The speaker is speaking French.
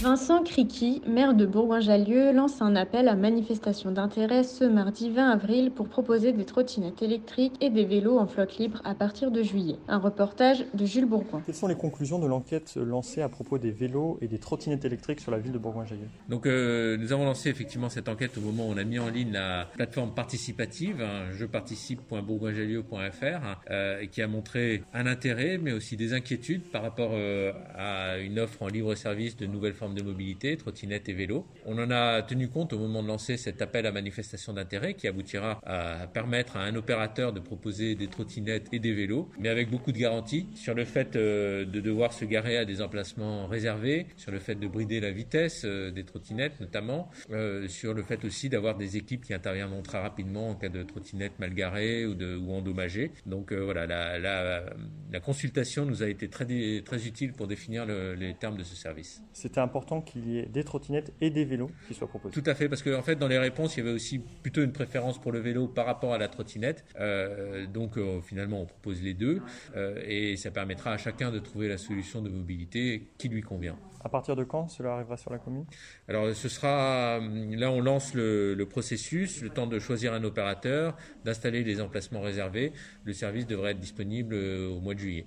Vincent Criqui, maire de Bourgoin-Jallieu, lance un appel à manifestation d'intérêt ce mardi 20 avril pour proposer des trottinettes électriques et des vélos en flotte libre à partir de juillet. Un reportage de Jules Bourgoin. Quelles sont les conclusions de l'enquête lancée à propos des vélos et des trottinettes électriques sur la ville de Bourgoin-Jallieu? Donc euh, nous avons lancé effectivement cette enquête au moment où on a mis en ligne la plateforme participative, hein, jeparticipe.bourgoinjallieu.fr, euh, qui a montré un intérêt mais aussi des inquiétudes par rapport euh, à une offre en libre service de nouvelles formes de mobilité, trottinettes et vélos. On en a tenu compte au moment de lancer cet appel à manifestation d'intérêt qui aboutira à permettre à un opérateur de proposer des trottinettes et des vélos, mais avec beaucoup de garanties sur le fait euh, de devoir se garer à des emplacements réservés, sur le fait de brider la vitesse euh, des trottinettes notamment, euh, sur le fait aussi d'avoir des équipes qui interviendront très rapidement en cas de trottinette mal garée ou, de, endommagée. Donc voilà, la, consultation nous a été très, utile pour définir le, les termes de ce service. C'était important qu'il y ait des trottinettes et des vélos qui soient proposés. Tout à fait, parce qu'en en fait, dans les réponses, il y avait aussi plutôt une préférence pour le vélo par rapport à la trottinette. Euh, donc, euh, finalement, on propose les deux euh, et ça permettra à chacun de trouver la solution de mobilité qui lui convient. À partir de quand cela arrivera sur la commune? Alors, ce sera là, on lance le, le, processus, le temps de choisir un opérateur, d'installer les emplacements réservés. Le service devrait être disponible au mois de juillet.